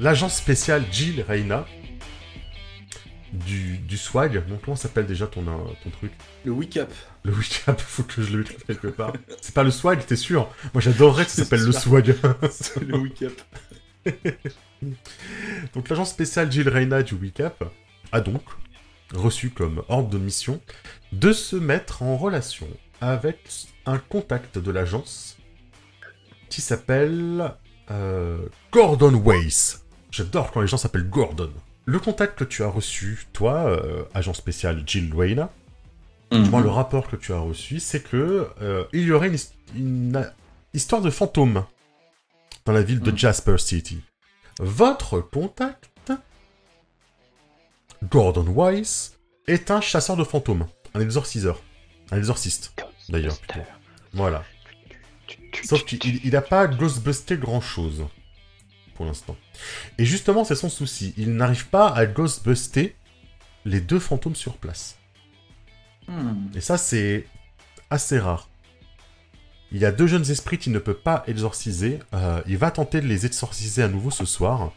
l'agence spéciale Jill Reina du, du swag. Bon, comment s'appelle déjà ton, euh, ton truc Le Wicap. Le Wicap, faut que je le mette quelque part. C'est pas le swag, t'es sûr? Moi j'adorerais que ça s'appelle le swag. C'est le Wicap. donc l'agence spéciale Jill Reina du Wicap a donc reçu comme ordre de mission de se mettre en relation avec un contact de l'agence qui s'appelle euh, Gordon Weiss. J'adore quand les gens s'appellent Gordon. Le contact que tu as reçu, toi, euh, agent spécial Jill Mhm. du moins, le rapport que tu as reçu, c'est que euh, il y aurait une, euh, histoire de fantôme dans la ville de Mhm. Jasper City. Votre contact, Gordon Weiss, est un chasseur de fantômes, un exorciseur, un exorciste. D'ailleurs, plutôt. Voilà. Sauf qu'il il a pas ghostbusté grand chose pour l'instant. Et justement, c'est son souci. Il n'arrive pas à ghostbuster les deux fantômes sur place. Hmm. Et ça, c'est assez rare. Il y a deux jeunes esprits qu'il ne peut pas exorciser. Euh, il va tenter de les exorciser à nouveau ce soir.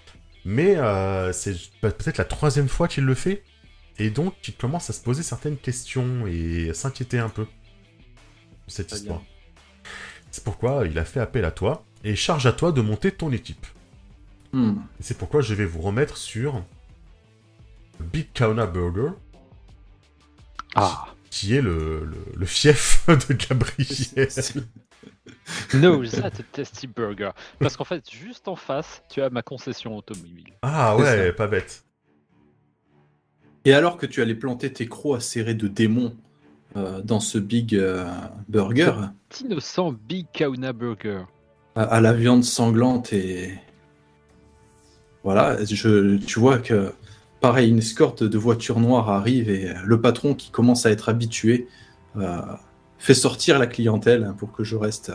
Mais euh, c'est pe- peut-être la troisième fois qu'il le fait. Et donc, il commence à se poser certaines questions et à s'inquiéter un peu de cette histoire. C'est pourquoi il a fait appel à toi et charge à toi de monter ton équipe. Hmm. C'est pourquoi je vais vous remettre sur Big Kauna Burger, Ah, qui est le, le, le fief de Gabriel. no, that a tasty burger. Parce qu'en fait, juste en face, tu as ma concession automobile. Ah ouais, ça. pas bête. Et alors que tu allais planter tes crocs acérés de démons euh, dans ce big euh, burger, Innocent Big Kauna Burger. à, à la viande sanglante et voilà, je, tu vois que pareil, une escorte de voitures noires arrive et le patron qui commence à être habitué euh, fait sortir la clientèle pour que je reste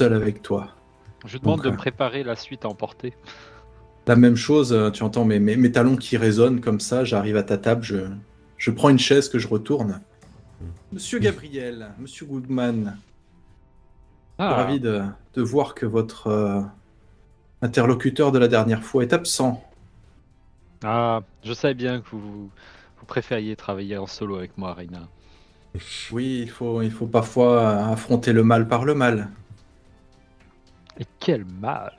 seul avec toi. Je demande Donc, de euh, préparer la suite à emporter. La même chose, euh, tu entends mes, mes, mes talons qui résonnent comme ça, j'arrive à ta table, je, je prends une chaise que je retourne. Monsieur Gabriel, Monsieur Goodman, je suis Ah, ravi de, de voir que votre euh, interlocuteur de la dernière fois est absent. ah, je savais bien que vous, vous préfériez travailler en solo avec moi, Reina. Oui, il faut, il faut parfois affronter le mal par le mal. Et quel mal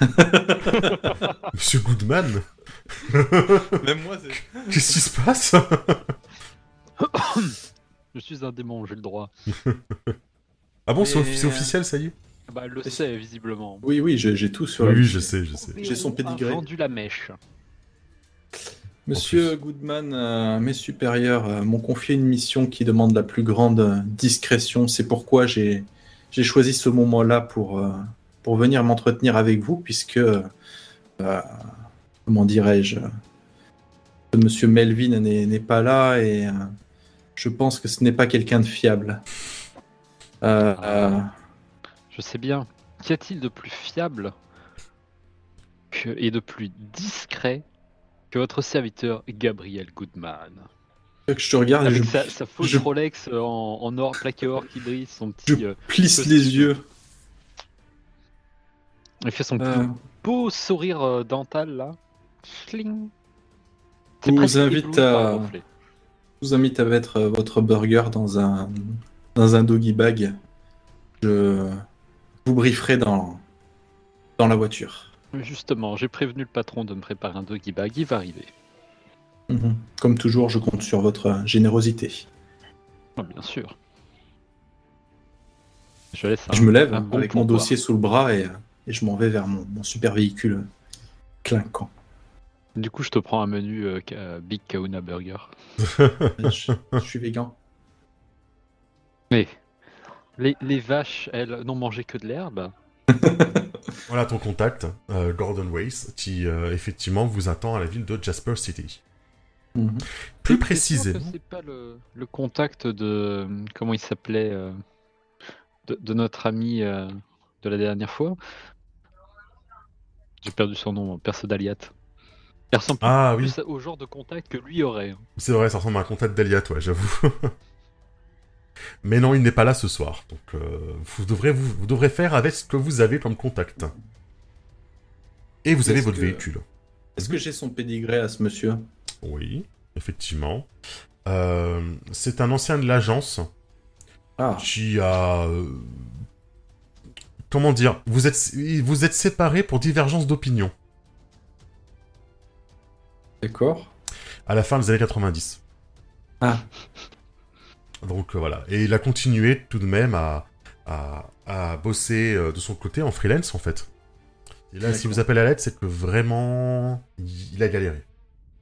Monsieur Goodman, Même moi, c'est... qu'est-ce qui se passe? Je suis un démon, j'ai le droit. Ah bon, c'est officiel, ça y est? Bah, elle le sait, visiblement. Oui, oui, j'ai tout sur la oui, je sais, je sais. J'ai son pédigré. vendu la mèche. Monsieur Goodman, euh, mes supérieurs euh, m'ont confié une mission qui demande la plus grande euh, discrétion. C'est pourquoi j'ai j'ai choisi ce moment-là pour, euh, pour venir m'entretenir avec vous, puisque, euh, comment dirais-je, Monsieur Melvin n'est n'est pas là et euh, je pense que ce n'est pas quelqu'un de fiable. Euh, euh, Je sais bien. Qu'y a-t-il de plus fiable que- et de plus discret que votre serviteur Gabriel Goodman? Que je te regarde et Avec je, sa, sa fausse je- Rolex en, en or, plaqué or qui brille, son je petit. euh, plisse petit- les yeux. il fait son Euh, plus beau sourire euh, dental là. Schling. Je vous invite à-. Je vous invite à mettre votre burger dans un, dans un doggy bag. Je vous brieferai dans, dans la voiture. Justement, j'ai prévenu le patron de me préparer un doggy bag, il va arriver. Mhm. Comme toujours, je compte sur votre euh, générosité. Ah, bien sûr. Je laisse je un- me lève un bon avec mon dossier sous le bras et, euh, et je m'en vais vers mon, mon super véhicule clinquant. Du coup, je te prends un menu euh, ca- Big Kauna Burger. je, je suis végan. Mais les, les vaches, elles, n'ont mangé que de l'herbe. Voilà ton contact, euh, Gordon Weiss, qui euh, effectivement vous attend à la ville de Jasper City. Plus T'es sûr que précisément, C'est pas le, le contact de. Comment il s'appelait euh, de, de notre ami euh, de la dernière fois J'ai perdu son nom, Perso d'Aliat. Il ressemble Ah oui, plus au genre de contact que lui aurait. c'est vrai, ça ressemble à un contact d'Eliat, ouais, j'avoue. Mais non, il n'est pas là ce soir, donc euh, vous, devrez, vous, vous devrez faire avec ce que vous avez comme contact. Et vous avez votre que- véhicule. Est-ce que j'ai son pédigré à ce monsieur? Oui, effectivement. Euh, c'est un ancien de l'agence Ah, qui a... euh, Comment dire vous êtes, vous êtes séparés pour divergence d'opinion d'accord. à la fin des années 90. Ah, Donc euh, voilà. Et il a continué tout de même à, à, à bosser euh, de son côté en freelance en fait. Et là, si vous appelez à l'aide, c'est que vraiment, il a galéré.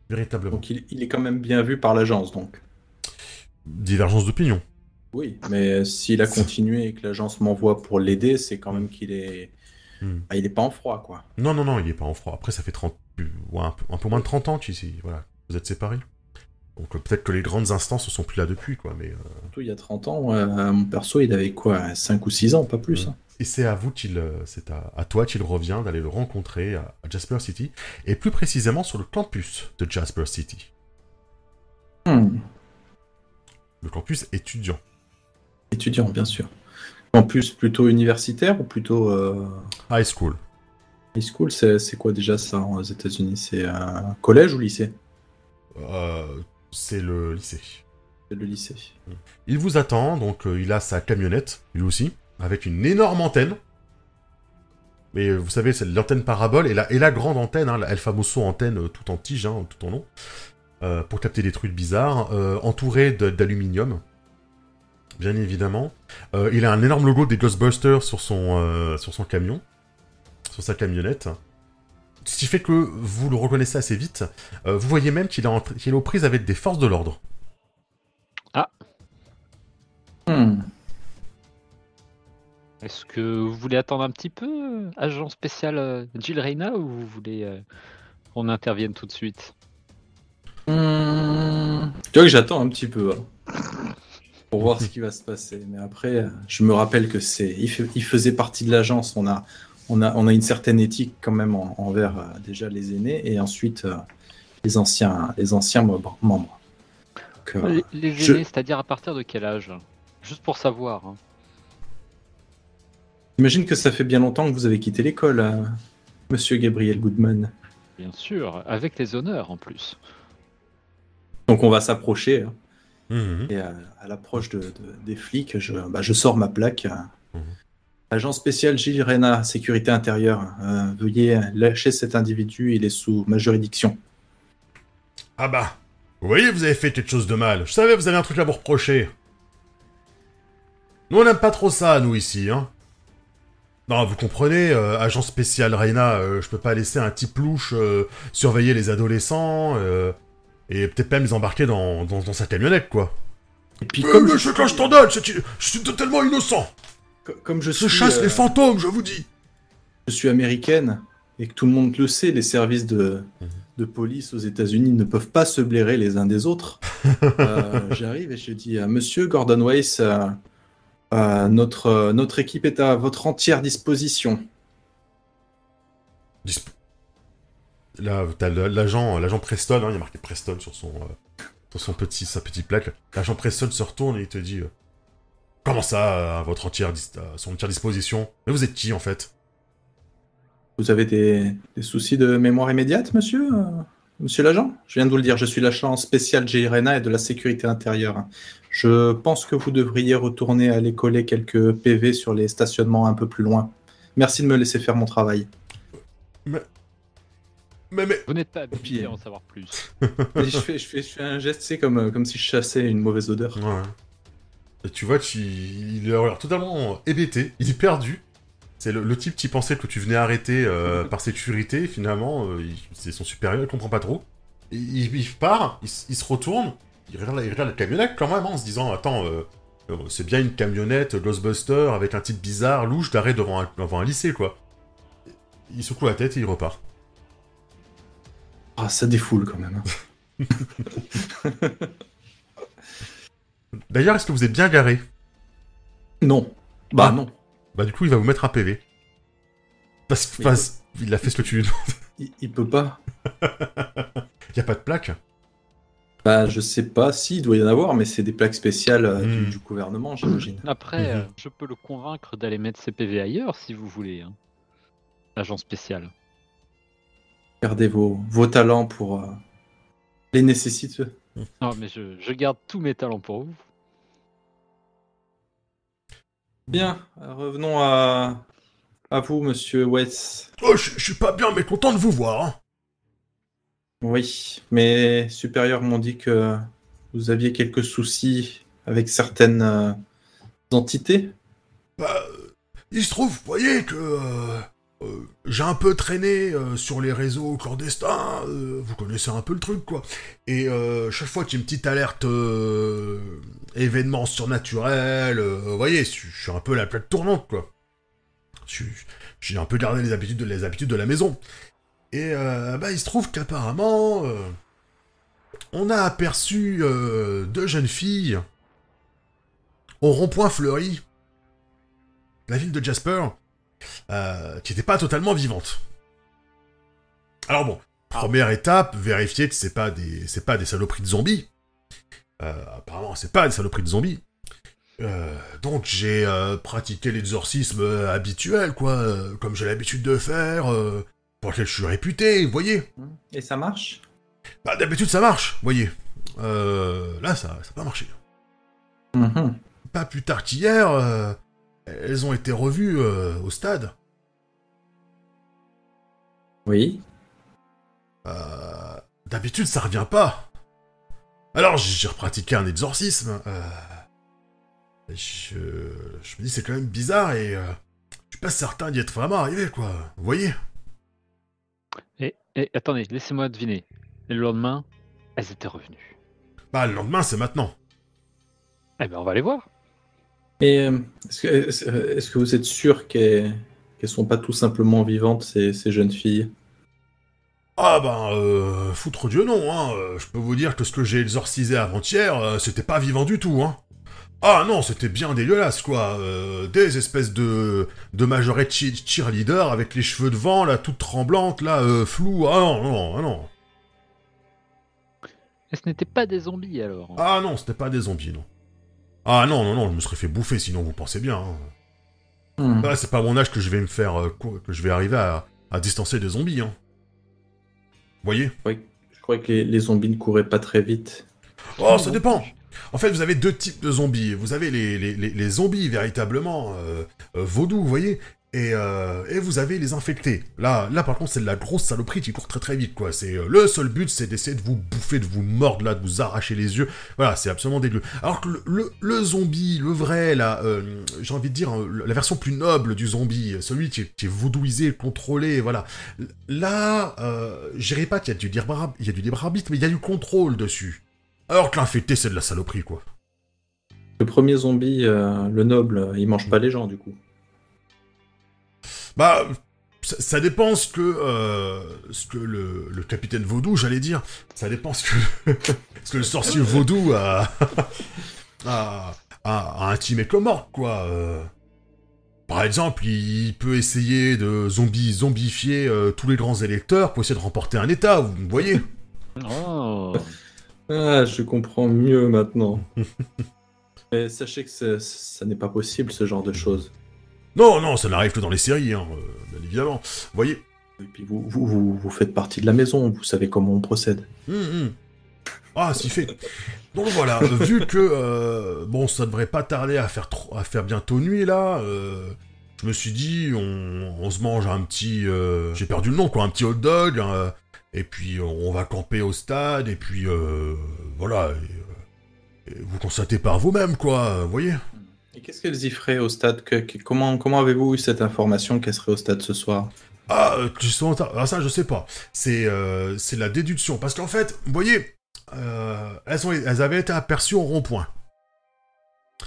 Véritablement. donc il, il est quand même bien vu par l'agence, donc. Divergence d'opinion. Oui, mais s'il a continué et que l'agence m'envoie pour l'aider, c'est quand même qu'il est... Hmm. Ah, il est pas en froid, quoi. Non, non, non, il est pas en froid. Après, ça fait 30, ouais, un, peu, un peu moins de 30 ans qu'ici, voilà, vous êtes séparés. Donc euh, peut-être que les grandes instances ne sont plus là depuis, quoi. Mais, euh, Surtout il y a 30 ans, euh, mon perso, il avait quoi 5 ou 6 ans, pas plus. Hmm. hein. Et c'est à vous qu'il, c'est à, à toi qu'il revient d'aller le rencontrer à, à Jasper City, et plus précisément sur le campus de Jasper City, Hmm. le campus étudiant. Étudiant, bien sûr. Plus, plutôt universitaire ou plutôt euh, High school. high school C'est c'est quoi déjà ça aux États-Unis? C'est un collège ou lycée? Euh, c'est le lycée. C'est le lycée. Il vous attend, donc euh, il a sa camionnette, lui aussi, avec une énorme antenne. Mais euh, vous savez, c'est l'antenne parabole et la, et la grande antenne, hein, la El Famoso antenne euh, tout en tige, hein, tout en long, euh, pour capter des trucs bizarres, euh, entouré de- d'aluminium, bien évidemment. Euh, il a un énorme logo des Ghostbusters sur son, sur son camion, sur sa camionnette. Ce qui fait que vous le reconnaissez assez vite. Euh, vous voyez même qu'il est, aux prises avec des forces de l'ordre. Hmm. Est-ce que vous voulez attendre un petit peu, euh, agent spécial euh, Jill Reyna, ou vous voulez euh, qu'on intervienne tout de suite? Hmm. Tu vois que j'attends un petit peu hein, pour voir ce qui va se passer. Mais après, je me rappelle que c'est, il faisait partie de l'agence. On a, on a, on a une certaine éthique quand même en- envers euh, déjà les aînés et ensuite euh, les anciens, les anciens membres. membres. Donc, euh, Les, les je- aînés, c'est-à-dire à partir de quel âge? Juste pour savoir. hein. J'imagine que ça fait bien longtemps que vous avez quitté l'école, euh, Monsieur Gabriel Goodman. Bien sûr, avec les honneurs en plus. Donc on va s'approcher. hein. Mhm. Et à, à l'approche de, de- des flics, je, bah, je sors ma plaque. Mhm. Agent spécial Gilles Reyna, sécurité intérieure. Euh, veuillez lâcher cet individu, il est sous ma juridiction. Ah bah, vous voyez, vous avez fait quelque chose de mal. Je savais, vous avez un truc à vous reprocher. Nous, on n'aime pas trop ça, nous, ici, hein. Non, vous comprenez, euh, agent spécial Reina, euh, je peux pas laisser un type louche euh, surveiller les adolescents euh, et peut-être même les embarquer dans, dans, dans sa camionnette, quoi. Et puis comme, je, je, quand je t'en donne, je suis totalement innocent. Co- comme je Je suis, chasse euh, les fantômes, je vous dis. je suis américaine et que tout le monde le sait, les services de, Mhm. de police aux États-Unis ne peuvent pas se blairer les uns des autres. Euh, J'arrive et je dis à Monsieur Gordon Weiss, euh, euh, notre, euh, notre équipe est à votre entière disposition. Disp- Là, t'as l'agent, l'agent Preston, hein, il y a marqué Preston sur son, euh, sur son petit, sa petite plaque. L'agent Preston se retourne et il te dit euh, Comment ça, à votre entière, à son entière disposition? Mais vous êtes qui en fait? Vous avez des, des soucis de mémoire immédiate, monsieur euh, Monsieur l'agent? Je viens de vous le dire, je suis l'agent spécial Jirena et de la sécurité intérieure. Je pense que vous devriez retourner aller coller quelques PV sur les stationnements un peu plus loin. Merci de me laisser faire mon travail. Mais, mais, Vous n'êtes pas habitué à en savoir plus. Et je, fais, je, fais, je fais un geste, c'est comme, euh, comme si je chassais une mauvaise odeur. Ouais. Et tu vois il a l'air totalement hébété, il est perdu. C'est le, le type qui pensait que tu venais arrêter euh, par sécurité, finalement, euh, c'est son supérieur, il comprend pas trop. Et il, il part, il, se retourne, il regarde, la- il regarde la camionnette quand même, hein, en se disant Attends, euh, euh, c'est bien une camionnette Ghostbuster avec un type bizarre, louche, d'arrêt devant un, devant un lycée, quoi. Il secoue la tête et il repart. Ah, ça défoule quand même. hein. D'ailleurs, est-ce que vous êtes bien garé? Non. Bah Ah. non. Bah, du coup, il va vous mettre un PV. Parce parce- il a fait ce que tu lui demandes. Il, il peut pas. Il y a pas de plaque? Bah, je sais pas si, il doit y en avoir, mais c'est des plaques spéciales euh, du, Hmm. du gouvernement, j'imagine. Après, Mhm. euh, je peux le convaincre d'aller mettre ses PV ailleurs si vous voulez. hein. Agent spécial. Gardez vos, vos talents pour euh, les nécessiteux. Non, mais je, je garde tous mes talents pour vous. Bien, revenons à, à vous, monsieur West. Oh, je, je suis pas bien, mais content de vous voir. hein. Oui, mes supérieurs m'ont dit que vous aviez quelques soucis avec certaines euh, entités. Bah, euh, il se trouve, vous voyez, que euh, euh, j'ai un peu traîné euh, sur les réseaux clandestins. euh, vous connaissez un peu le truc, quoi. Et chaque fois qu'il y a une petite alerte événement surnaturel, vous voyez, je suis un peu la plaque tournante, quoi. J'ai un peu gardé les habitudes de, la maison. Et bah, il se trouve qu'apparemment, on a aperçu deux jeunes filles au rond-point fleuri, la ville de Jasper, euh, qui n'étaient pas totalement vivantes. Alors bon, première étape, vérifier que c'est pas des, c'est pas des saloperies de zombies. Euh, apparemment, c'est pas des saloperies de zombies. Euh, donc j'ai euh, pratiqué l'exorcisme habituel, quoi, comme j'ai l'habitude de faire, pour lequel je suis réputé, vous voyez. Et ça marche? Bah d'habitude ça marche, vous voyez. Là ça n'a pas marché. Mhm. Pas plus tard qu'hier, elles ont été revues euh, au stade. Oui. Euh, D'habitude, ça revient pas. Alors, j'ai repratiqué un exorcisme. euh, je, je me dis, c'est quand même bizarre et euh, je suis pas certain d'y être vraiment arrivé, quoi. Vous voyez? Et, et attendez, laissez-moi deviner. Et le lendemain, elles étaient revenues? Bah, le lendemain, c'est maintenant. Eh ben, on va les voir. Et euh, est-ce que, est-ce- que vous êtes sûr qu'elles ne sont pas tout simplement vivantes, ces, ces jeunes filles? Ah ben, euh, foutre Dieu non, hein. euh, Je peux vous dire que ce que j'ai exorcisé avant-hier, euh, c'était pas vivant du tout, hein. Ah non, c'était bien dégueulasse, quoi. euh, des espèces de, de majorettes cheerleader avec les cheveux devant, là, toutes tremblantes, là, euh, floues. Ah non, non, ah non. Et ce n'étaient pas des zombies alors. Ah non, c'était pas des zombies, non. Ah non, non, non, je me serais fait bouffer, sinon vous pensez bien. hein. Hmm. Ah, c'est pas à mon âge que je vais me faire... euh, quoi- que je vais arriver à, à distancer des zombies, hein. Voyez? Je crois que les, les zombies ne couraient pas très vite. Oh, ça dépend. En fait, vous avez deux types de zombies. Vous avez les, les, les- les zombies véritablement euh, euh, vaudous, vous voyez, et, euh, et vous avez les infectés. Là, là par contre, c'est de la grosse saloperie qui court très très vite, quoi. C'est euh, le seul but, c'est d'essayer de vous bouffer, de vous mordre là, de vous arracher les yeux. Voilà, c'est absolument dégueu. Alors que le, zombie, le vrai, là, euh, j'ai envie de dire euh, la version plus noble du zombie, celui qui est, vaudouisé, contrôlé, voilà. Là, je pas qu'il y a du il y a du libre arbitre, mais il y a du contrôle dessus. Alors que l'infecté, c'est de la saloperie, quoi. Le premier zombie, le noble, il mange pas les gens du coup. Bah, ça, ça dépend ce que, euh, ce que le, le capitaine Vaudou, j'allais dire, ça dépend ce que, ce que le sorcier Vaudou a, a, a, a intimé comme ordre, quoi. euh. Par exemple, il peut essayer de zombie, zombifier euh, tous les grands électeurs pour essayer de remporter un état, vous voyez Oh. Ah, je comprends mieux maintenant. Mais sachez que ça, ça n'est pas possible ce genre de choses. Non, non, ça n'arrive que dans les séries, hein, euh, bien évidemment. Vous voyez Et puis vous, vous, vous, vous faites partie de la maison, vous savez comment on procède. Hum, hum. Ah, si fait. Donc voilà, euh, vu que euh, bon, ça devrait pas tarder à faire trop, à faire bientôt nuit là. euh, je me suis dit, on, on se mange un petit, euh, j'ai perdu le nom quoi, un petit hot dog, hein, et puis on va camper au stade, et puis euh, voilà. et, et vous constatez par vous-même quoi, vous voyez. Et qu'est-ce qu'elles y feraient au stade que, que- Comment, comment avez-vous eu cette information qu'elles seraient au stade ce soir? Ah, euh, retard. Ah, ça, je sais pas. C'est euh, c'est la déduction. Parce qu'en fait, vous voyez, euh, elles, ont, elles avaient été aperçues au rond-point.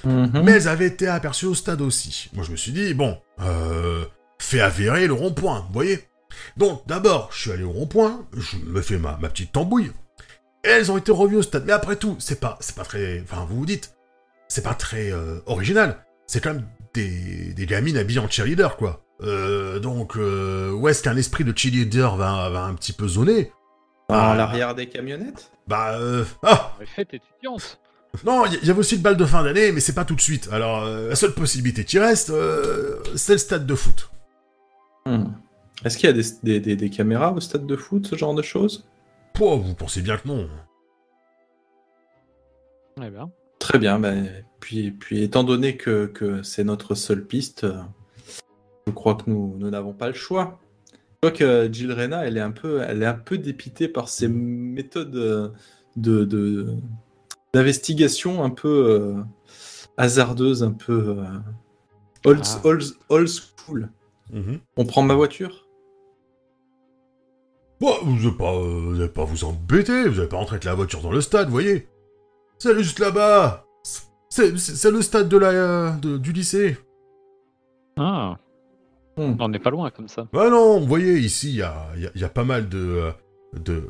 Mhm. Mais elles avaient été aperçues au stade aussi. Moi, je me suis dit, bon, euh, fait avérer le rond-point, vous voyez Donc, d'abord, je suis allé au rond-point, je me fais ma, ma petite tambouille, et elles ont été revues au stade. Mais après tout, c'est pas, c'est pas très... Enfin, vous vous dites, c'est pas très euh, original. C'est quand même des, des gamines habillées en cheerleader, quoi. Euh, donc, euh, où est-ce qu'un esprit de cheerleader va, va un petit peu zoner À Ah. l'arrière des camionnettes Bah, euh, ah. Non, il y, y avait aussi le bal de fin d'année, mais c'est pas tout de suite. Alors, euh, la seule possibilité qui reste, euh, c'est le stade de foot. Hmm. Est-ce qu'il y a des, des- des- des caméras au stade de foot, ce genre de choses? Pouah, vous pensez bien que non. Eh bien. Très bien. ben, puis, puis, étant donné que, que c'est notre seule piste, euh, je crois que nous nous n'avons pas le choix. Je crois que Jill Rena, elle est un peu, elle est un peu dépitée par ces méthodes euh, de d'investigation un peu euh, hasardeuses, un peu euh, old, Ah. old, old school. Mhm. On prend ma voiture? Bon, vous n'allez pas, euh, pas vous embêter, vous n'allez pas rentrer avec la voiture dans le stade, voyez. C'est juste là-bas. C'est le stade de la, euh, de- du lycée. Ah, Hmm. on n'est pas loin comme ça. Ah non, vous voyez, ici, il y a, il y a- il y a pas mal de, euh, de,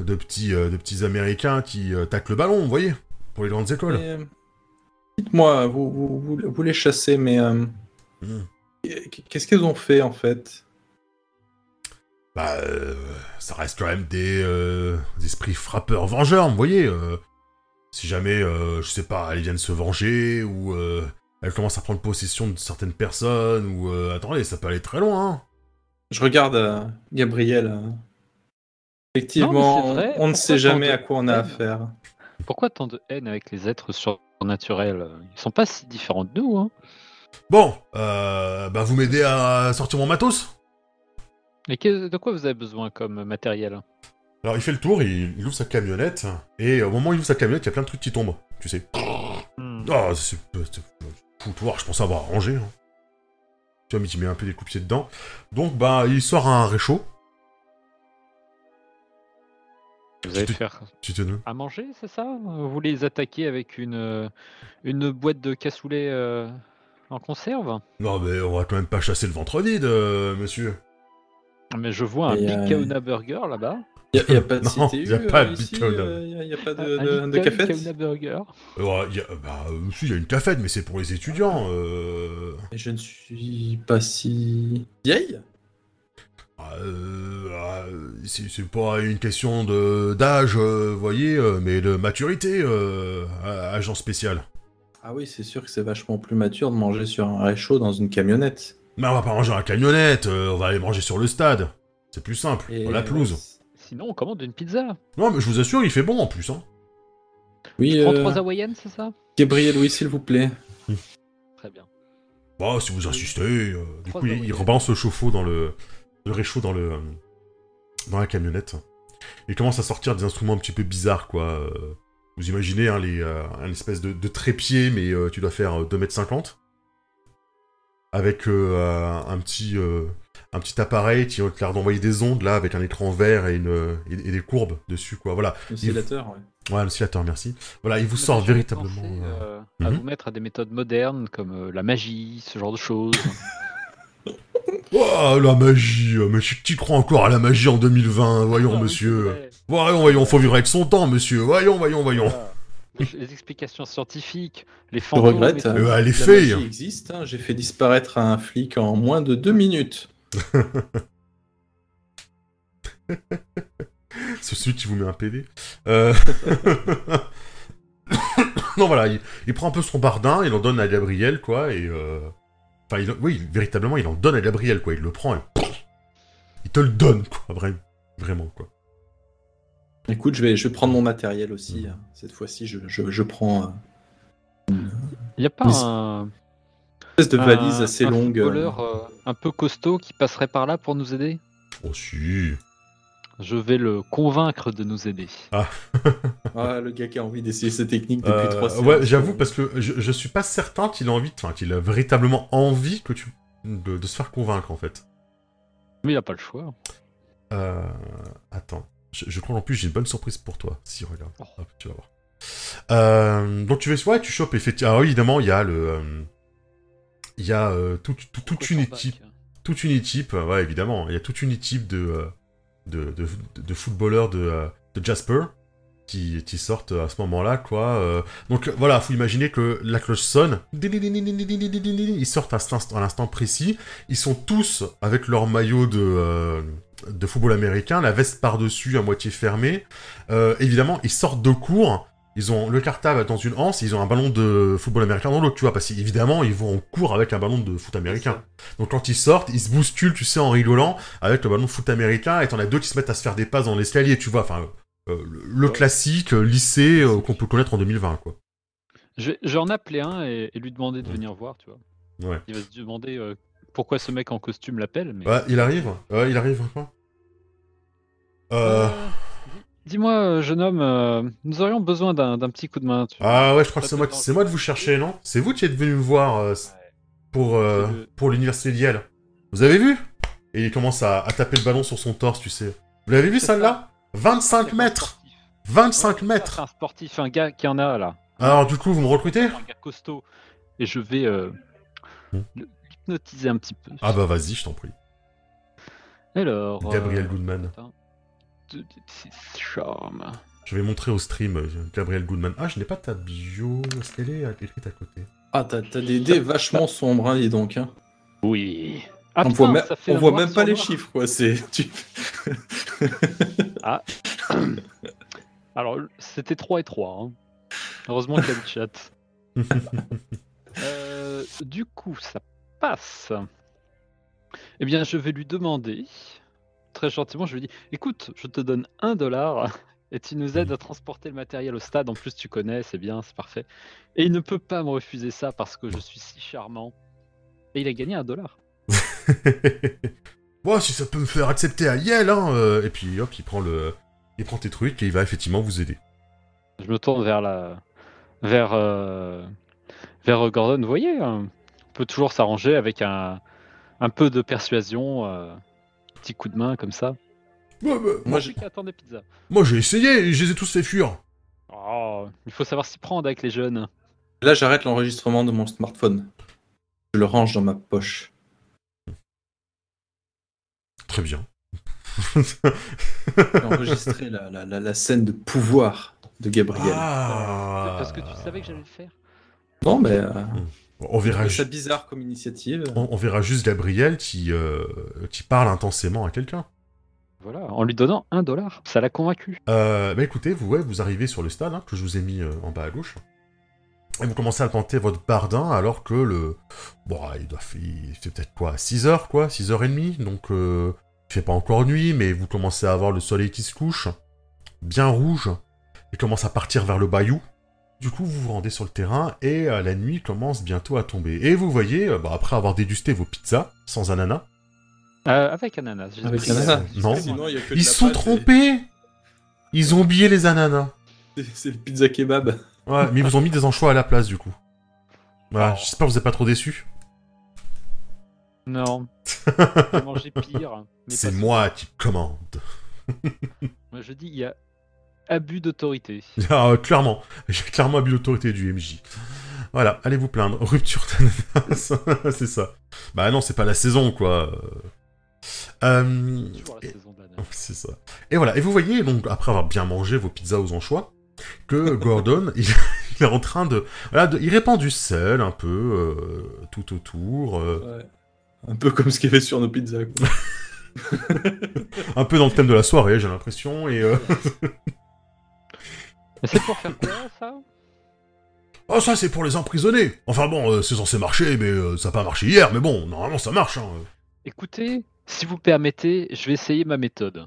de, petits, euh, de petits Américains qui euh, taclent le ballon, vous voyez, pour les grandes écoles. Euh, Dites-moi, vous, vous, vous, vous les chassez, mais euh, Mhm. qu'est-ce qu'ils ont fait en fait? Bah, euh, ça reste quand même des, euh, des esprits frappeurs vengeurs, vous voyez. Si jamais, euh, je sais pas, elles viennent se venger, ou euh, elles commencent à prendre possession de certaines personnes, ou... euh, attendez, ça peut aller très loin, hein. Je regarde euh, Gabriel. Effectivement, Non, vrai, on ne sait jamais à quoi on a haine affaire. Pourquoi tant de haine avec les êtres surnaturels? Ils sont pas si différents de nous, hein. Bon, euh, bah vous m'aidez à sortir mon matos? Et que- de quoi vous avez besoin comme matériel? Alors il fait le tour, il, il ouvre sa camionnette, et au moment où il ouvre sa camionnette, il y a plein de trucs qui tombent, tu sais. Hmm. Ah, c'est c'est- foutoir, je pensais avoir rangé. Hein. Tu vois, mais tu mets un peu des coups de pied dedans. Donc, bah, il sort un réchaud. Vous allez tu- faire Tu te donnes. à manger, c'est ça? Vous voulez les attaquer avec une, euh, une boîte de cassoulet euh, en conserve? Non, mais on va quand même pas chasser le ventre vide, euh, monsieur. Mais je vois un Et, Big euh, Kauna Burger là-bas. Il n'y a, pas de Non, CTU y a pas euh, de. Il n'y a, pas de, Un de, de Little cafette Kauna Burger. Euh, y a, bah, euh, si, il y a une cafette, mais c'est pour les étudiants. Euh... Je ne suis pas si vieille Euh, euh, c'est pas une question de d'âge, euh, vous voyez, euh, mais de maturité, euh, agent spécial. Ah oui, c'est sûr que c'est vachement plus mature de manger sur un réchaud dans une camionnette. Mais on va pas manger dans la camionnette, euh, on va aller manger sur le stade. C'est plus simple, Et la pelouse. Sinon, on commande une pizza. Non, mais je vous assure, il fait bon en plus. Hein. Oui, euh, trois hawaïennes, c'est ça? Gabriel, oui, s'il vous plaît. Très bien. Bah, si vous insistez. euh, du coup, il, rebalance le chauffe-eau dans le, le réchaud dans le, dans la camionnette. Il commence à sortir des instruments un petit peu bizarres, quoi. euh, vous imaginez hein, les, euh, un espèce de, de trépied, mais euh, tu dois faire euh, 2m50. Avec euh, un, un petit, euh, un petit appareil qui a l'air d'envoyer des ondes, là, avec un écran vert et, une, et, et des courbes dessus, quoi. Voilà. Oscillateur, ouais. Ouais, oscillateur, merci. Voilà, il vous sort véritablement... pensé, euh, euh, à mhm. vous mettre à des méthodes modernes comme euh, la magie, ce genre de choses. Oh, la magie Mais tu crois encore à la magie en 2020 Voyons, Ah oui, monsieur. Voyons, voyons, faut vivre avec son temps, monsieur. Voyons, voyons, voyons. Voilà. Les, les explications scientifiques, les Je fantômes. regrette. et tout. Euh, fée. magie existe. hein. J'ai fait disparaître un flic en moins de deux minutes. C'est celui qui vous met un PV. Euh... non, voilà, il, il prend un peu son bardin, il en donne à Gabriel, quoi, et... euh, Enfin, il, oui, véritablement, il en donne à Gabriel, quoi. Il le prend et... Il te le donne, quoi, vraiment. Vraiment, quoi. Écoute, je vais, je vais prendre mon matériel aussi. Hein. Cette fois-ci, je, je, je prends euh, Il n'y a pas Mais- un, espèce de valise un- assez un longue. euh, footballeur, euh, un peu costaud qui passerait par là pour nous aider? Oh, si. Je vais le convaincre de nous aider. Ah, le gars qui a envie d'essayer cette technique depuis Euh, trois semaines. ouais, j'avoue, parce que je, je suis pas certain qu'il a envie, enfin, qu'il a véritablement envie que tu... de, de se faire convaincre, en fait. Mais il n'a pas le choix. Euh... Attends. Je, je crois qu'en plus j'ai une bonne surprise pour toi. Si, regarde. Oh. Hop, tu vas voir. Euh, donc tu vas ouais, tu chopes effectivement. Alors évidemment, il y a le. Il y a euh, tout- tout- toute une équipe. Toute une équipe, euh, ouais, évidemment. Il y a toute une équipe de, euh, de, de, footballeurs de, de Jasper qui, qui sortent à ce moment-là, quoi. donc voilà, faut imaginer que la cloche sonne. Ils sortent à, cet instant- à l'instant précis. Ils sont tous avec leur maillot de, euh, de football américain, la veste par-dessus à moitié fermée. Euh, évidemment, ils sortent de cours ils ont le cartable dans une anse, ils ont un ballon de football américain dans l'autre, tu vois, parce qu'évidemment, ils vont en cours avec un ballon de foot américain. Donc quand ils sortent, ils se bousculent, tu sais, en rigolant, avec le ballon de foot américain, et t'en as deux qui se mettent à se faire des passes dans l'escalier, tu vois, enfin, euh, le, classique euh, lycée euh, qu'on peut connaître en 2020, quoi. Je vais, je appeler un et, et lui demander de Ouais. venir voir, tu vois. Ouais. Il va se demander euh, pourquoi ce mec en costume l'appelle. Mais... Ouais, il arrive Ouais, il arrive, quoi. Euh... Dis-moi, euh, jeune homme, euh, nous aurions besoin d'un d'un petit coup de main. Tu Ah ouais, je crois que c'est moi, c'est moi de vous chercher, non? C'est vous qui êtes venu me voir euh, pour, euh, le- pour l'université d'Yale. Vous avez vu? Et il commence à, à taper le ballon sur son torse, tu sais. Vous l'avez vu, celle-là? 25 C'est un mètres sportif. 25 Ouais, mètres C'est un sportif, un gars qui en a là. Alors du coup, vous me recrutez? Un gars costaud. Et je vais Hmm. l'hypnotiser un petit peu. Ah bah vas-y, je t'en prie. Alors. Gabriel Goodman. Je vais montrer au stream euh, Gabriel Goodman. Ah, je n'ai pas ta bio. Est-ce qu'elle est écrite à côté Ah, t'as des dés vachement sombres, hein, dis donc. Hein. Oui. Ah, on putain, voit, même- ça fait on voit même pas les noir. chiffres, quoi. C'est. tu- Alors, c'était 3 et 3. hein. Heureusement qu'il y a le chat. Euh, du coup, ça passe. Eh bien, je vais lui demander, très gentiment, je lui dis Écoute, je te donne un dollar et tu nous aides à transporter le matériel au stade. En plus, tu connais, c'est bien, c'est parfait. Et il ne peut pas me refuser ça parce que je suis si charmant. Et il a gagné un dollar. Bon, si ça peut me faire accepter à Yale, hein euh, Et puis hop, il prend le... Il prend tes trucs et il va effectivement vous aider. Je me tourne vers la, vers, euh, vers Gordon. Vous voyez, hein, on peut toujours s'arranger avec un, un peu de persuasion, euh, petit coup de main comme ça. Ouais, bah, Moi, j'ai- des pizzas. moi, j'ai essayé, et je les ai tous fait fuir. Oh, il faut savoir s'y prendre avec les jeunes. Là, j'arrête l'enregistrement de mon smartphone. Je le range dans ma poche. Très bien. J'ai enregistré la, la, la, la scène de pouvoir de Gabriel. Ah. Parce que tu savais que j'allais le faire. Non, mais euh, On verra, ça bizarre comme initiative. on, on verra juste Gabriel qui, euh, qui parle intensément à quelqu'un. Voilà, en lui donnant un dollar. Ça l'a convaincu. Euh, bah écoutez, vous, ouais, vous arrivez sur le stade, hein, que je vous ai mis euh, en bas à gauche. Et vous commencez à tenter votre bardin alors que le... Bon, ah, il doit faire... Peut-être quoi 6 heures, quoi 6 heures et demie Donc, euh, il fait pas encore nuit, mais vous commencez à avoir le soleil qui se couche, bien rouge, et commence à partir vers le bayou. Du coup, vous vous rendez sur le terrain, et euh, la nuit commence bientôt à tomber. Et vous voyez, euh, bah, après avoir dégusté vos pizzas, sans ananas, Euh, avec ananas. j'ai Avec ananas. Non. Sinon, il y a que de ils la sont pâte et- trompés Ils ont oublié les ananas C'est c'est le pizza kebab. Ouais, mais ils vous ont mis des anchois à la place, du coup. Voilà, Oh. j'espère que vous êtes pas trop déçus. Non. J'ai mangé pire. mais C'est pas moi qui commande. Moi, je dis, il y a abus d'autorité. Ah, euh, clairement, j'ai clairement abus l'autorité du MJ. Voilà, allez vous plaindre. Rupture d'ananas, c'est ça. Bah non, c'est pas la saison, quoi. Euh, et- d'ananas. C'est ça. Et voilà, et vous voyez, donc, après avoir bien mangé vos pizzas aux anchois, que Gordon, il, il est en train de... Voilà, de- il répand du sel un peu euh, tout autour, euh, Ouais. Un peu comme ce qu'il y avait sur nos pizzas. quoi. un peu dans le thème de la soirée, j'ai l'impression, et... euh, Mais c'est pour faire quoi, ça Oh, ça, c'est pour les emprisonnés Enfin bon, euh, c'est censé marcher, mais euh, ça n'a pas marché hier, mais bon, normalement, ça marche, hein. Écoutez, si vous permettez, je vais essayer ma méthode.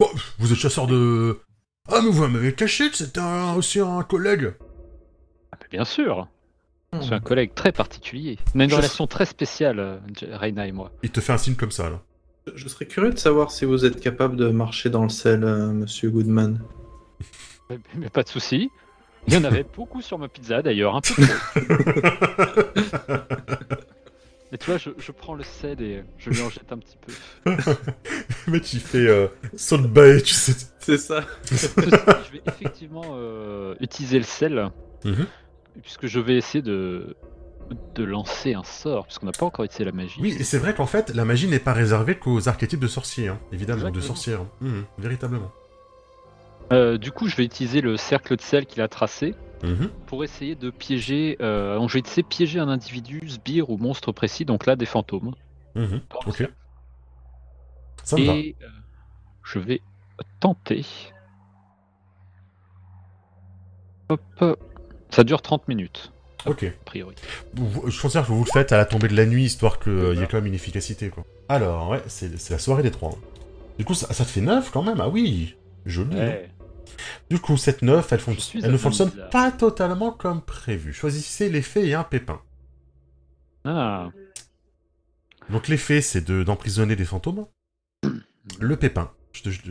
Bon, vous êtes chasseur de... Ah, mais vous m'avez caché que c'était un- aussi un collègue Ah, mais bien sûr. Je suis un collègue très particulier. On a une Je- relation très spéciale, euh, J- Reina et moi. Il te fait un signe comme ça, là. Je serais curieux de savoir si vous êtes capable de marcher dans le sel, euh, monsieur Goodman. Mais, mais pas de souci. Il y en avait beaucoup sur ma pizza d'ailleurs, un peu trop. Et tu vois, je, je prends le sel et je lui en jette un petit peu. Le mec, il fait euh, saut de baie, tu sais. C'est ça. Je vais effectivement euh, utiliser le sel, Mhm. puisque je vais essayer de, de lancer un sort, puisqu'on n'a pas encore utilisé la magie. Oui, et c'est vrai qu'en fait, la magie n'est pas réservée qu'aux archétypes de sorciers, hein, évidemment, de sorcières. Mhm, véritablement. Euh, du coup, je vais utiliser le cercle de sel qu'il a tracé Mhm. pour essayer de piéger. Euh, je vais essayer de piéger un individu, sbire ou monstre précis, donc là des fantômes. Mhm. Ok, ça me va. Et euh, je vais tenter. Hop. Ça dure 30 minutes, Ok. a priori. Je considère que vous le faites à la tombée de la nuit, histoire qu'il y ait quand même une efficacité, quoi. Alors, ouais, c'est la soirée des trois. hein. Du coup, ça, ça te fait 9 quand même, ah oui Joli. Ouais. Du coup, cette 9, elle, fonc- ne fonctionne bizarre. pas totalement comme prévu. Choisissez l'effet et un pépin. Ah. Donc l'effet, c'est de- d'emprisonner des fantômes. Le pépin. je te- je te-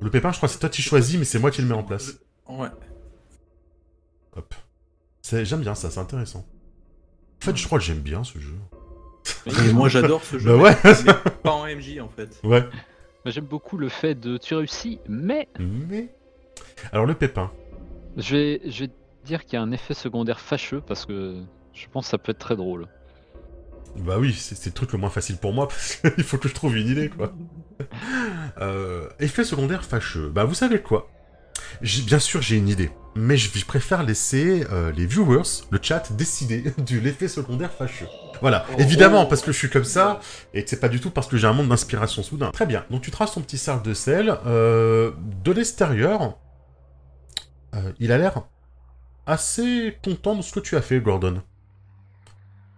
Le pépin, je crois que c'est toi qui choisis, mais c'est moi qui le mets en place. Ouais. Hop. C'est- J'aime bien ça, c'est intéressant. En fait, je crois que j'aime bien ce jeu. Et moi j'adore ce jeu. Bah ouais. mais pas en MJ en fait. Ouais. J'aime beaucoup le fait de tu réussis, mais Mais... Alors le pépin. je vais, je vais dire qu'il y a un effet secondaire fâcheux parce que je pense que ça peut être très drôle. Bah oui, c'est le truc le moins facile pour moi parce qu'il faut que je trouve une idée quoi. Euh, effet secondaire fâcheux. Bah vous savez quoi? Bien sûr j'ai une idée, mais je, je préfère laisser euh, les viewers, le chat, décider de l'effet secondaire fâcheux. Voilà, Oh. évidemment parce que je suis comme ça et que c'est pas du tout parce que j'ai un monde d'inspiration soudain. Très bien, donc tu traces ton petit cercle de sel. euh, de l'extérieur, euh, il a l'air assez content de ce que tu as fait, Gordon.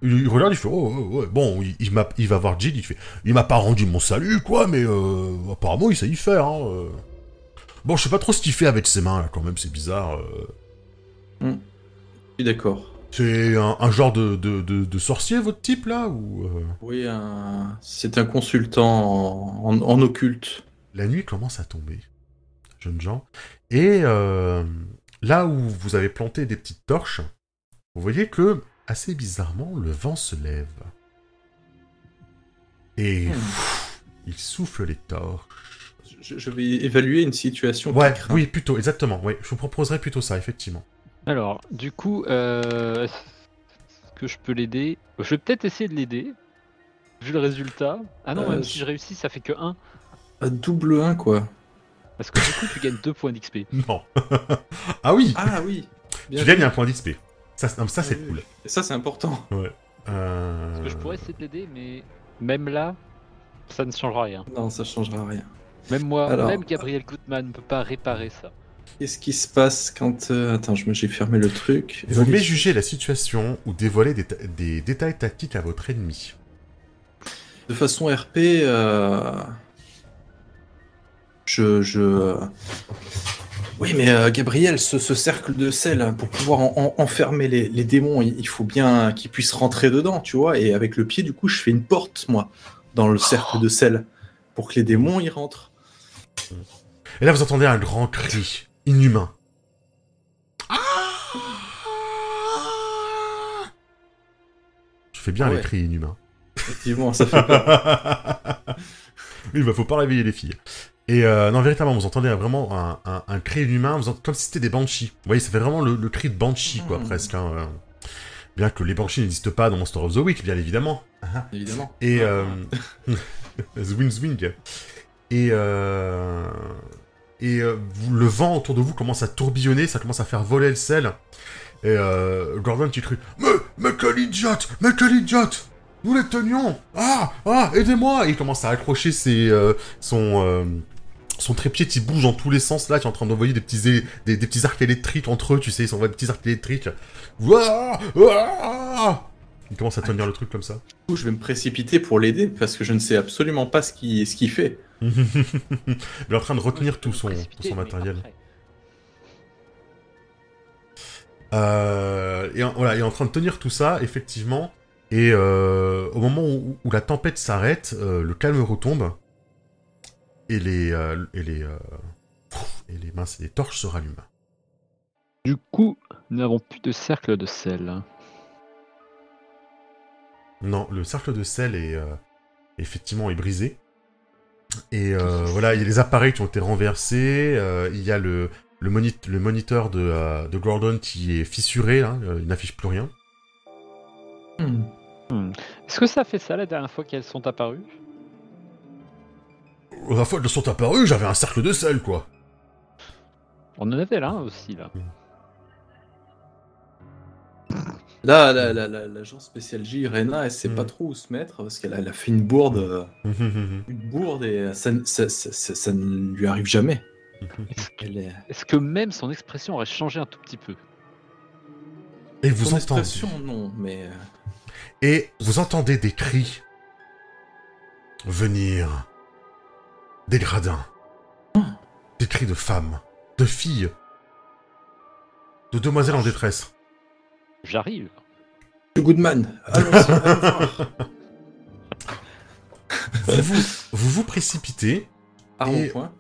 Il, regarde, il fait oh, oh, ouais, bon, il, il, m'a- il va voir Jill, il fait il m'a pas rendu mon salut quoi, mais euh, apparemment il sait y faire. Hein, euh. Bon, je sais pas trop ce qu'il fait avec ses mains là, quand même, c'est bizarre. euh. Je suis d'accord. C'est un, un genre de, de, de, de sorcier votre type là ou euh, Oui, un- c'est un consultant en, en- en occulte. La nuit commence à tomber, jeunes gens, et euh, là où vous avez planté des petites torches, vous voyez que assez bizarrement le vent se lève et Hmm. pff, il souffle les torches. Je, je vais évaluer une situation. Ouais, oui, plutôt, exactement. Oui, je vous proposerais plutôt ça, effectivement. Alors, du coup, euh, est-ce que je peux l'aider? Je vais peut-être essayer de l'aider, vu le résultat. Ah non, Euh, même si je réussis, ça fait que 1. Un double 1 quoi. Parce que du coup, tu gagnes 2 points d'XP. Non. ah oui, Ah oui. Bien tu gagnes un point d'XP. Ça, c'est- non, ça c'est oui, cool. Et ça c'est important. Euh, Parce que je pourrais essayer de l'aider, mais même là, ça ne changera rien. Non, ça changera rien. Même moi, Alors- même Gabriel Goodman ne peut pas réparer ça. Qu'est-ce qui se passe quand... euh, Attends, je me- j'ai fermé le truc. Vous pouvez juger la situation ou dévoiler des, ta- des détails tactiques à votre ennemi. De façon RP, euh, je, je... Oui, mais euh, Gabriel, ce, ce cercle de sel, hein, pour pouvoir en- en- enfermer les, les démons, il, il faut bien qu'ils puissent rentrer dedans, tu vois. Et avec le pied, du coup, je fais une porte, moi, dans le cercle de sel, pour que les démons y rentrent. Et là, vous entendez un grand cri inhumain. Je fais bien Ouais. les cris inhumains. Effectivement, ça fait peur. oui, bah faut pas réveiller les filles. Et euh, non, véritablement, vous entendez vraiment un, un, un cri inhumain, vous entendez, comme si c'était des banshees. Vous voyez, ça fait vraiment le, le cri de banshee, quoi, Mm. presque. hein, euh. Bien que les banshees n'existent pas dans Monster of the Week, bien évidemment. Évidemment. Et euh... zwing zwing. Et euh... et euh, le vent autour de vous commence à tourbillonner, ça commence à faire voler le sel. Et euh, Gordon qui crie Mais, mais quel idiote Mais quel idiote Nous les tenions Ah Ah Aidez-moi il commence à accrocher ses, son, son trépied qui bouge dans tous les sens là, qui est en train d'envoyer des petits, des, des petits arcs électriques entre eux, tu sais, ils s'envoient des petits arcs électriques. Ouah Il commence à tenir le truc comme ça. Du coup, je vais me précipiter pour l'aider, parce que je ne sais absolument pas ce qu'il ce fait. il est en train de retenir tout son, tout matériel. Euh, et en- voilà, il est en train de tenir tout ça, effectivement. Et euh, au moment où, où la tempête s'arrête, euh, le calme retombe. Et les, euh, et les, euh, et les, minces, les torches se rallument. Du coup, nous n'avons plus de cercle de sel. Non, le cercle de sel est euh, effectivement est brisé. Et euh, voilà, il y a les appareils qui ont été renversés. euh, il y a le, le, moni- le moniteur de, euh, de Gordon qui est fissuré, hein, euh, il n'affiche plus rien. Hmm. Est-ce que ça fait ça la dernière fois qu'elles sont apparues? La fois qu'elles sont apparues, j'avais un cercle de sel, quoi. On en avait là aussi là. Là, la- la- la- l'agence spéciale J, Rena, elle sait pas trop où se mettre, parce qu'elle a, fait une bourde, euh, une bourde, et ça, ne- ça, ça- ça- ça ne lui arrive jamais. Est-ce que, Elle est... est-ce que même son expression aurait changé un tout petit peu? Et vous Son entendez. expression, non, mais... euh, Et vous entendez des cris venir des gradins. Des cris de femmes, de filles, de demoiselles en détresse. J'arrive. Goodman, allons-y, allons voir. Vous vous, vous, vous précipitez À Et- point.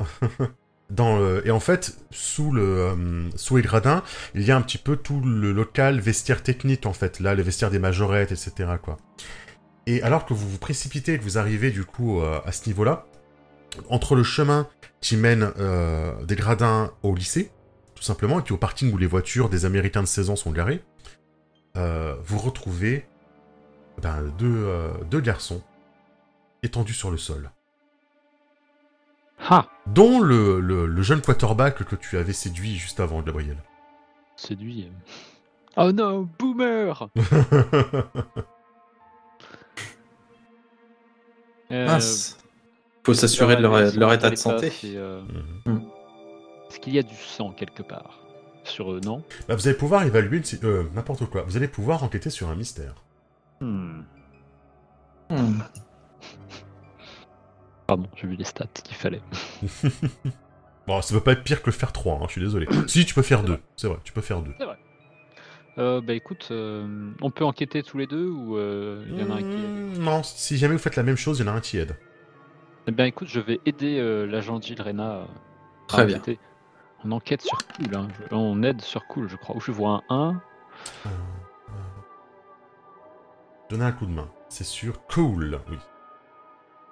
dans le... Et en fait, sous, le, euh, sous les gradins, il y a un petit peu tout le local vestiaire technique, en fait. Là, le vestiaire des majorettes, etc. Quoi. Et alors que vous vous précipitez et que vous arrivez, du coup, euh, à ce niveau-là, entre le chemin qui mène euh, des gradins au lycée, tout simplement, et puis au parking où les voitures des Américains de 16 ans sont garées, euh, vous retrouvez ben, deux, euh, deux garçons étendus sur le sol Ah dont le, le- le jeune quarterback que tu avais séduit juste avant, Gabriel. Séduit. Oh non, boomer Euh, Mince. Faut s'assurer de leur, de leur état de santé. Est-ce qu'il y a du sang quelque part Sur eux, non Bah, vous allez pouvoir évaluer euh, n'importe quoi. Vous allez pouvoir enquêter sur un mystère. Hmm. Hmm. Pardon, j'ai vu les stats qu'il fallait. Bon, ça peut pas être pire que faire 3, hein, je suis désolé. si, tu peux faire 2. C'est vrai, tu peux faire 2. Euh, bah écoute, euh, on peut enquêter tous les deux ou euh, il y en a un qui aide Non, si jamais vous faites la même chose, il y en a un qui aide. Eh bien écoute, je vais aider euh, l'agent Gilles Rena à Très bien. On enquête sur cool, hein. je- on aide sur cool, je crois. Où je vois un 1. Euh, Donnez un coup de main. C'est sûr. Cool, oui.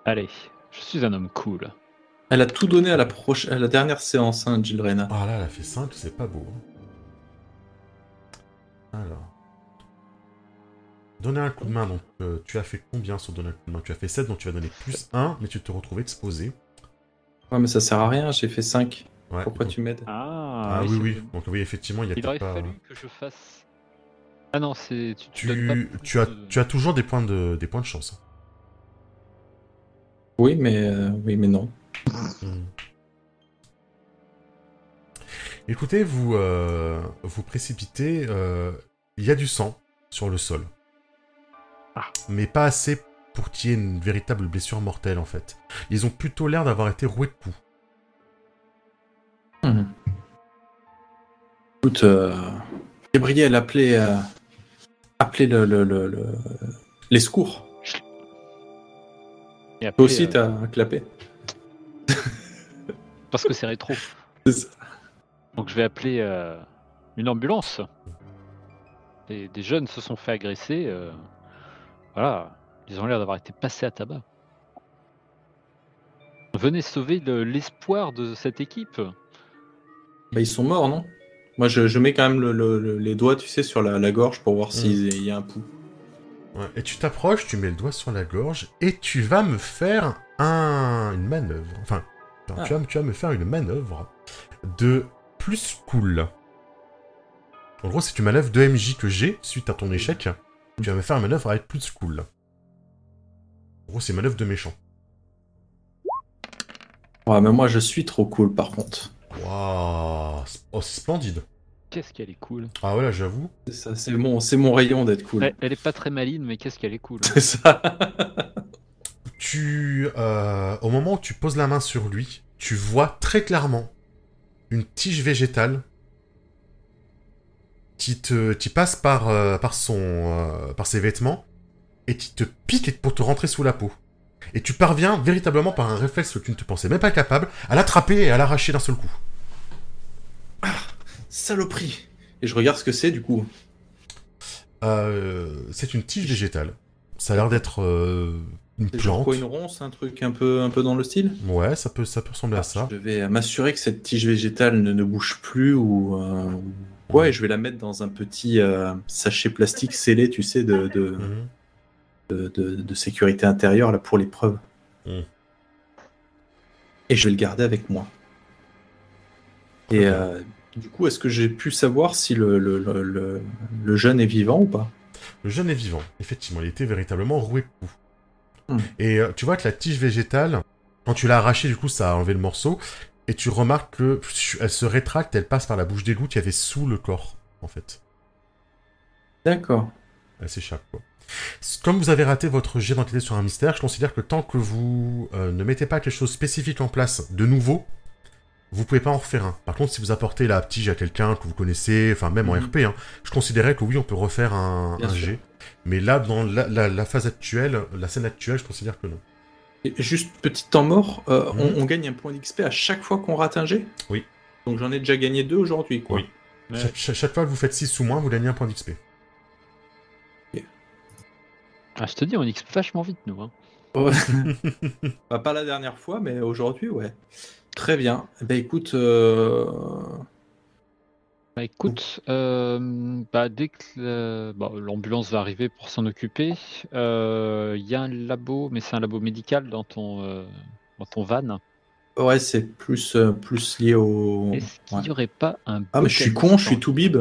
Allez, je suis un homme cool. Elle a tout donné à la, proche... à la dernière séance, hein, Jill Rena. Ah là, elle a fait 5, c'est pas beau. hein. Alors. Donner un coup de main, donc euh, tu as fait combien sur donner un coup de main? Tu as fait 7, donc tu vas donner plus 1, mais tu te retrouves exposé. Ouais, mais ça sert à rien, j'ai fait 5. Ouais, Pourquoi donc- tu m'aides Ah, Ah oui, oui. Donc oui, effectivement, il y a Il aurait pas... fallu que je fasse. Ah non, c'est. Tu, pas as, de- tu as toujours des points de, des points de chance. Oui, mais, euh, oui, mais non. Hmm. Écoutez, vous euh, vous précipitez. euh, Il y a du sang sur le sol. Ah. Mais pas assez pour qu'il y ait une véritable blessure mortelle en fait. Ils ont plutôt l'air d'avoir été roués de coups. Écoute, euh, Gabriel, appelez, euh, appelez le, le, le- le- les secours. Et après, Toi aussi, euh, t'as clapé. Parce que c'est rétro. Ça. Donc je vais appeler une ambulance. Et des jeunes se sont fait agresser. voilà, ils ont l'air d'avoir été passés à tabac. Venez sauver le- l'espoir de cette équipe. Bah, ils sont morts, non? Moi, je, je mets quand même le- le- le- les doigts, tu sais, sur la, la gorge pour voir s'il y a un pouls. Ouais, Et tu t'approches, tu mets le doigt sur la gorge et tu vas me faire un... une manœuvre. Enfin, Ah. tu, vas, tu vas me faire une manœuvre de plus cool. En gros, c'est une manœuvre de MJ que j'ai suite à ton échec. Tu vas me faire une manœuvre avec plus cool. En gros, c'est une manœuvre de méchant. Ouais, mais moi, je suis trop cool, par contre. Waouh Oh, c'est splendide. Qu'est-ce qu'elle est cool. Ah voilà, j'avoue. C'est ça, c'est mon, c'est mon rayon d'être cool. Elle, elle est pas très maline, mais qu'est-ce qu'elle est cool. C'est ça. Tu, euh, au moment où tu poses la main sur lui, tu vois très clairement une tige végétale qui te, qui passe par, euh, par son, euh, par ses vêtements et qui te pique pour te rentrer sous la peau. Et tu parviens véritablement par un réflexe que tu ne te pensais même pas capable à l'attraper et à l'arracher d'un seul coup. Saloperie. Et je regarde ce que c'est, du coup. Euh, c'est une tige végétale. Ça a l'air d'être euh, une plante. quoi, une ronce, un truc un peu, un peu dans le style? Ouais, ça peut, ça peut ressembler à ça. Je vais m'assurer que cette tige végétale ne, ne bouge plus ou. euh, ou- Ouais, je vais la mettre dans un petit euh, sachet plastique scellé, tu sais, de, de, Mhm. de, de- de sécurité intérieure là, pour l'épreuve. Mm. Et je vais le garder avec moi. Et du coup, est-ce que j'ai pu savoir si le, le, le, le- le jeune est vivant ou pas? Le jeune est vivant, effectivement, il était véritablement roué. Hmm. Et euh, tu vois que la tige végétale, quand tu l'as arraché, du coup, ça a enlevé le morceau. et tu remarques que elle se rétracte, elle passe par la bouche d'égout qu'il y avait sous le corps, en fait. D'accord. Elle s'échappe, quoi. Comme vous avez raté votre jet d'enquêter sur un mystère, je considère que tant que vous euh, ne mettez pas quelque chose de spécifique en place de nouveau, vous pouvez pas en refaire un. Par contre, si vous apportez la tige à quelqu'un que vous connaissez, enfin même en Mhm. RP, hein, je considérais que oui, on peut refaire un, un jet. Mais là, dans la, la- la phase actuelle, la scène actuelle, je considère que non. Et juste petit temps mort, euh, Mhm. on, on gagne un point d'XP à chaque fois qu'on rate un jet Oui. Donc j'en ai déjà gagné deux aujourd'hui, quoi. Oui. Cha- cha- chaque fois que vous faites 6 ou moins, vous gagnez un point d'XP. Ah, je te dis, on X vachement vite, nous. Hein. Ouais. Bah, pas la dernière fois, mais aujourd'hui, ouais. Très bien. Eh Ben écoute, euh, Bah, écoute, euh, bah, dès que bah, l'ambulance va arriver pour s'en occuper, euh, il y a un labo, mais c'est un labo médical dans ton, euh, dans ton van. ouais, c'est plus, euh, plus lié au. Est-ce qu'il ouais. n'y aurait pas un Ah, mais je suis con, je suis tout bib.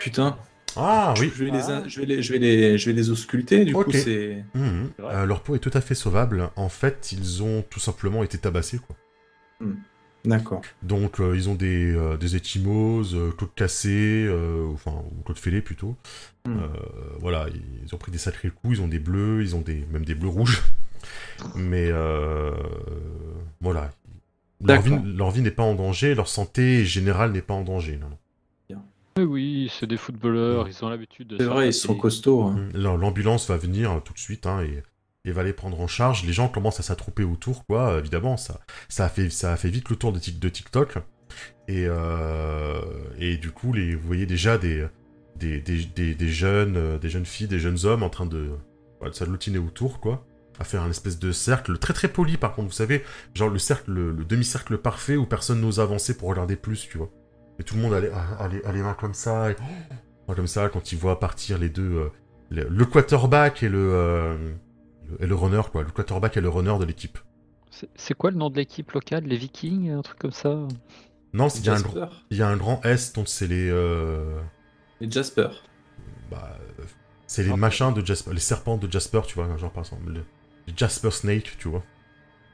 Putain. Ah oui Je vais, les, je, vais les, je, vais les, je vais les ausculter, du Ok. coup, c'est. Euh, Leur peau est tout à fait sauvable. En fait, ils ont tout simplement été tabassés, quoi. D'accord. Donc, euh, ils ont des, euh, des échymoses, euh, côtes cassées, euh, enfin, ou côtes fêlées plutôt. Hmm. Euh, voilà, ils ont pris des sacrés coups, ils ont des bleus, ils ont des, même des bleus rouges. Mais euh, voilà. Leur vie, D'accord. leur vie n'est pas en danger, leur santé générale n'est pas en danger. non, non. Oui, oui, c'est des footballeurs, ils ont l'habitude de C'est vrai, ils sont costauds. hein. L'am- L'ambulance va venir tout de suite hein, et, et va les prendre en charge. Les gens commencent à s'attrouper autour, quoi. Évidemment, ça, ça, a fait, ça fait vite le tour de, de TikTok. Et, euh, et du coup, les, vous voyez déjà des, des, des, des- des jeunes, euh, des jeunes filles, des jeunes hommes en train de, de autour, quoi. À faire un espèce de cercle très très poli, par contre, vous savez, genre le cercle, le, le demi-cercle parfait où personne n'ose avancer pour regarder plus, tu vois. Et tout le monde a les, mains comme ça, oh, comme ça, quand il voit partir les deux, euh, le, le quarterback et le, euh, le- et le runner, quoi. Le quarterback et le runner de l'équipe. C'est- quoi le nom de l'équipe locale? Les Vikings Un truc comme ça? Non, c'est- il y, a un gr- Jasper. il y a un grand S, donc c'est les, euh, Les Jasper. bah, euh, c'est les machins de Jasper, les serpents de Jasper, tu vois, genre par exemple, le- les Jasper Snake, tu vois.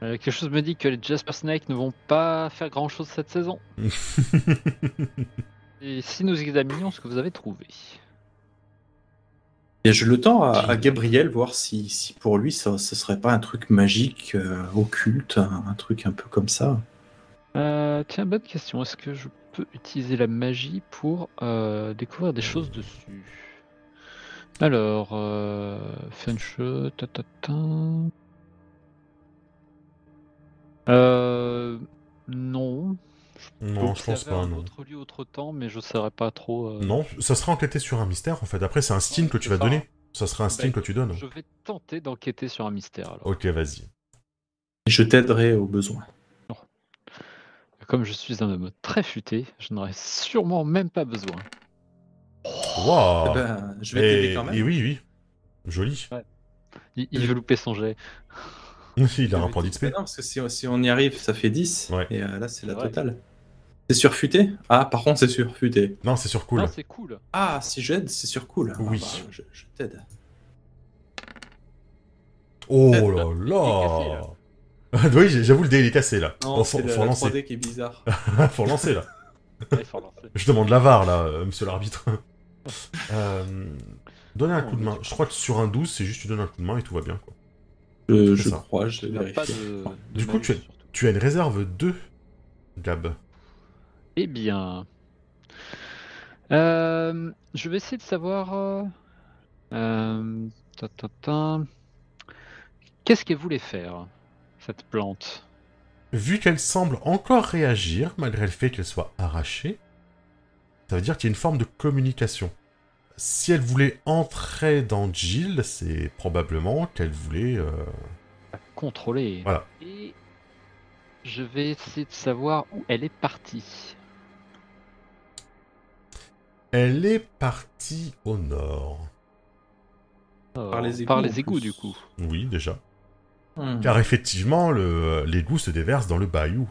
Euh, Quelque chose me dit que les Jasper Snake ne vont pas faire grand chose cette saison. Et si nous examinions ce que vous avez trouvé? Et je le temps à, Gabriel voir si, si pour lui ça, ce serait pas un truc magique, euh, occulte, un, un truc un peu comme ça. Euh, Tiens, bonne question. Est-ce que je peux utiliser la magie pour euh, découvrir des choses dessus? Alors, euh, Funshot, ta, ta, ta. Euh, non. Non, je pense pas, un non. autre lieu, autre temps, mais je saurais pas trop. euh, Non, ça sera enquêté sur un mystère, en fait. Après, c'est un steam Ouais, que tu vas ça. donner. Ça sera un steam Bah, que tu donnes. Je vais tenter d'enquêter sur un mystère. Alors. Ok, vas-y. Je t'aiderai au besoin. Comme je suis un homme très futé, je n'aurais sûrement même pas besoin. Waouh Eh ben, je vais et, t'aider quand même. et oui, oui. Joli. Il, il veut louper son jet. il a un point d'XP. Non, parce que si, si on y arrive, ça fait 10. Ouais. Et euh, là, c'est la Ouais. totale. C'est surfuté? Ah, par contre, c'est surfuté. Non, c'est sur cool. Non, c'est cool. Ah, si j'aide, c'est sur cool. Ah, Oui. bah, je je t'aide. Oh Euh, là là Oui, j'avoue, le dé il est cassé là. Non, Oh, c'est faut, la, faut la lancer. 3D qui est bizarre. faut lancer là. Ouais, il faut relancer. Je demande la VAR là, euh, monsieur l'arbitre. euh, donnez un Non, coup de main. Je crois que sur un 12, c'est juste tu donnes un coup de main et tout va bien. Quoi. Je, C'est je ça. crois, je de, Du coup, tu es- surtout. Tu as une réserve 2, Gab. Eh bien, euh, je vais essayer de savoir. euh, euh, ta, ta, ta. Qu'est-ce qu'elle voulait faire, cette plante? Vu qu'elle semble encore réagir, malgré le fait qu'elle soit arrachée, ça veut dire qu'il y a une forme de communication. Si elle voulait entrer dans Jill, c'est probablement qu'elle voulait... euh, Contrôler. Voilà. Et je vais essayer de savoir où elle est partie. Elle est partie au nord. Par les égouts, Par les égouts, du coup. Oui, déjà. Hmm. Car effectivement, le- l'égout se déverse dans le bayou.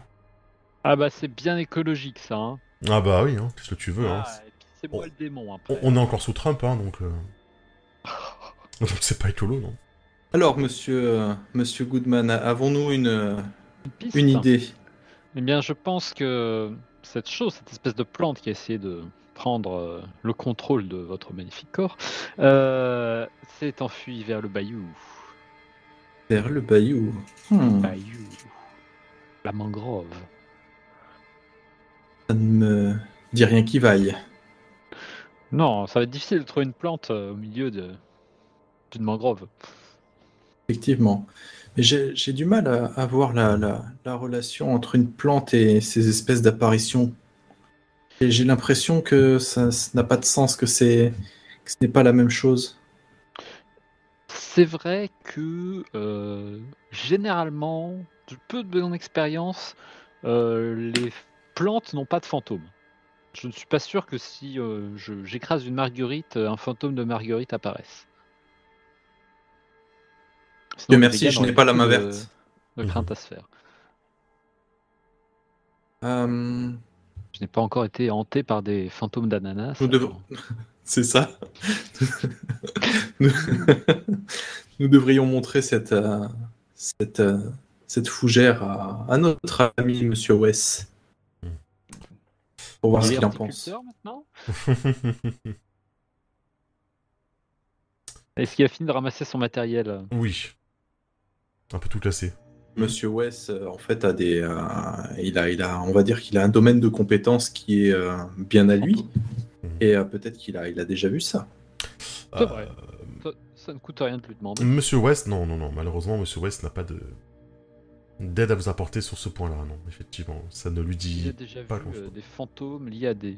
Ah bah c'est bien écologique ça. Hein. Ah bah oui, hein, qu'est-ce que tu veux. hein. Ah, c'est moi le démon On, après. on est encore sous Trump, hein, donc... euh, Donc c'est pas écolo, non Alors, monsieur, euh, monsieur Goodman, avons-nous une, euh, Une piste. une idée? Eh bien, je pense que cette chose, cette espèce de plante qui a essayé de prendre euh, le contrôle de votre magnifique corps, euh, s'est enfuie vers le bayou. Vers le bayou. Hmm. Bayou. La mangrove. Ça ne me dit rien qui vaille. Non, ça va être difficile de trouver une plante euh, au milieu de d'une mangrove. Effectivement. Mais j'ai j'ai du mal à, à voir la, la- la relation entre une plante et ces espèces d'apparitions. Et j'ai l'impression que ça n'a pas de sens, que c'est que ce n'est pas la même chose. C'est vrai que euh, généralement, du peu de mon expérience, euh, les plantes n'ont pas de fantômes. Je ne suis pas sûr que si euh, j'écrase une marguerite, un fantôme de marguerite apparaisse. Sinon, merci, je n'ai pas la main de- verte. De crainte à se faire. Euh, Je n'ai pas encore été hanté par des fantômes d'ananas. Nous devons- alors- c'est ça. nous... nous devrions montrer cette, euh, cette, euh, cette fougère à, à notre ami Monsieur Wes. Pour voir ce qu'il en pense. maintenant Est-ce qu'il a fini de ramasser son matériel? Oui. Un peu tout classé. Monsieur Wes, euh, en fait, a des, euh, il a, il a, on va dire qu'il a un domaine de compétences qui est euh, bien à lui, Mhm. et euh, peut-être qu'il a, il a déjà vu ça. C'est vrai. Ça, ça ne coûte rien de lui demander. Monsieur West, non, non, non. Malheureusement, Monsieur West n'a pas de d'aide à vous apporter sur ce point-là. Non, effectivement, ça ne lui Il a dit. déjà vu pas euh, grand-chose. des fantômes liés à des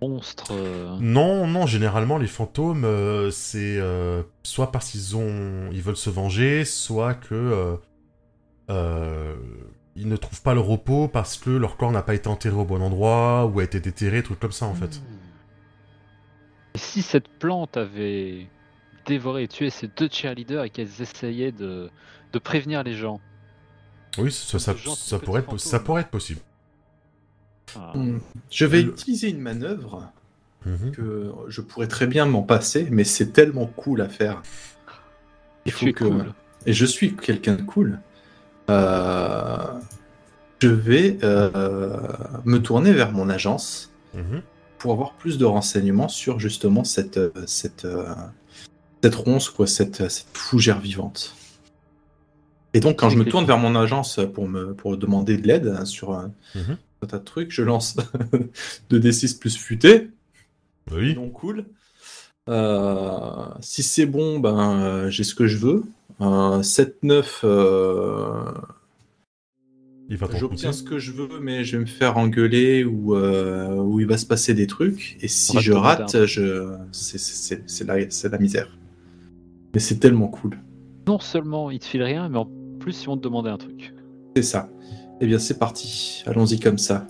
monstres. Non, non. Généralement, les fantômes, euh, c'est euh, soit parce qu'ils ont, ils veulent se venger, soit que euh, ils ne trouvent pas le repos parce que leur corps n'a pas été enterré au bon endroit ou a été déterré, trucs comme ça en fait. Et si cette plante avait dévoré et tué ces deux cheerleaders et qu'elles essayaient de, de prévenir les gens? Oui, ça, pourrait être, possi- ça fantômes. pourrait être possible. Ah, Hmm. Je vais Le- utiliser une manœuvre Mhm. que je pourrais très bien m'en passer, mais c'est tellement cool à faire. Il es que... cool. Et je suis quelqu'un de cool. Euh, Je vais euh, me tourner vers mon agence Mhm. pour avoir plus de renseignements sur justement cette, euh, cette, cette ronce, quoi, cette, cette fougère vivante. Et donc, quand je me tourne vers mon agence pour me pour demander de l'aide hein, sur un, Mhm. un tas de trucs, je lance 2d6 plus futé. Oui. Non cool. Euh, si c'est bon, ben euh, j'ai ce que je veux. Euh, 7-9, euh, Il j'obtiens ce que je veux, mais je vais me faire engueuler ou, euh, ou il va se passer des trucs. Et si je rate, je... c'est- c'est c'est la, c'est la misère. Mais c'est tellement cool. Non seulement ils te filent rien, mais en plus ils vont te demander un truc. C'est ça. Eh bien, c'est parti. Allons-y comme ça.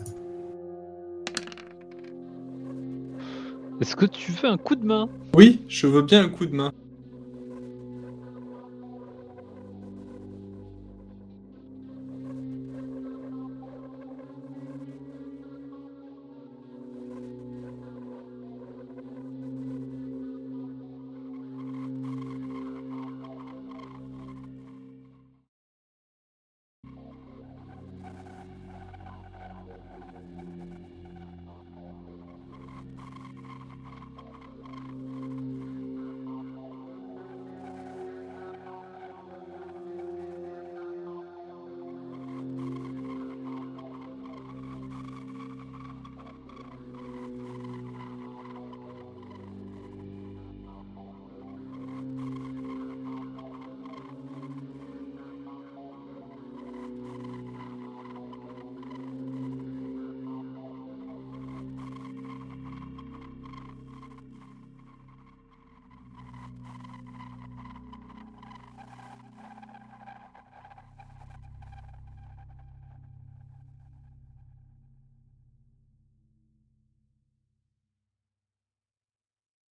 Est-ce que tu veux un coup de main? Oui, je veux bien un coup de main.